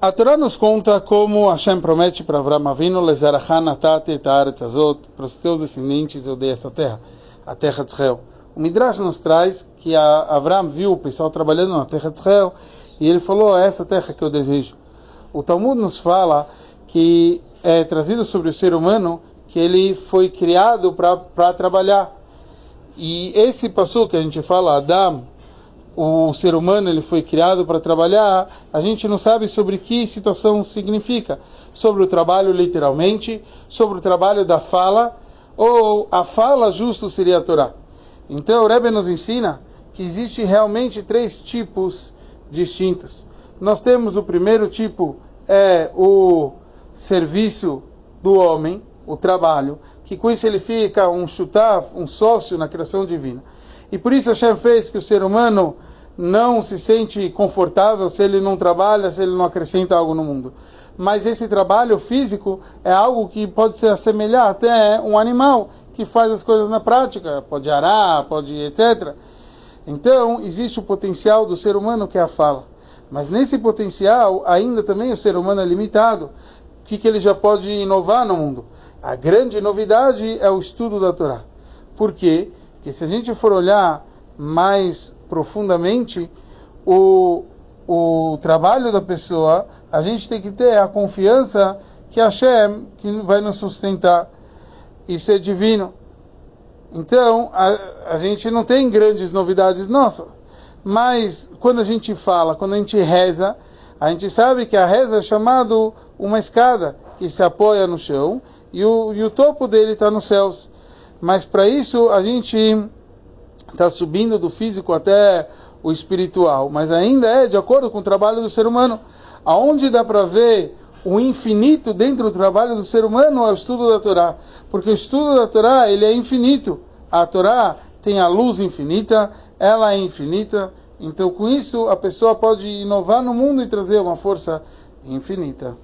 A Torá nos conta como Hashem promete para Avraham Avinu, para os teus descendentes eu dei essa terra, a terra de Israel. O Midrash nos traz que Avraham viu o pessoal trabalhando na terra de Israel e ele falou, é essa terra que eu desejo. O Talmud nos fala que é trazido sobre o ser humano que ele foi criado para trabalhar. E esse passou que a gente fala, Adam, o ser humano ele foi criado para trabalhar, a gente não sabe sobre que situação significa. Sobre o trabalho literalmente, sobre o trabalho da fala, ou a fala justo seria a Torá. Então o Rebbe nos ensina que existe realmente três tipos distintos. Nós temos o primeiro tipo, é o serviço do homem, o trabalho, que com isso ele fica um chutaf, um sócio na criação divina. E por isso Hashem fez que o ser humano não se sente confortável se ele não trabalha, se ele não acrescenta algo no mundo. Mas esse trabalho físico é algo que pode se assemelhar até um animal que faz as coisas na prática, pode arar, pode etc. Então, existe o potencial do ser humano que é a fala. Mas nesse potencial, ainda também o ser humano é limitado. O que, que ele já pode inovar no mundo? A grande novidade é o estudo da Torá. Por quê? Porque se a gente for olhar mais profundamente o, o trabalho da pessoa, a gente tem que ter a confiança que Hashem que vai nos sustentar. Isso é divino. Então, a, a gente não tem grandes novidades nossas. Mas quando a gente fala, quando a gente reza, a gente sabe que a reza é chamado uma escada que se apoia no chão e o, e o topo dele está nos céus. Mas para isso a gente está subindo do físico até o espiritual, mas ainda é de acordo com o trabalho do ser humano. Aonde dá para ver o infinito dentro do trabalho do ser humano é o estudo da Torá, porque o estudo da Torá ele é infinito. A Torá tem a luz infinita, ela é infinita. Então, com isso, a pessoa pode inovar no mundo e trazer uma força infinita.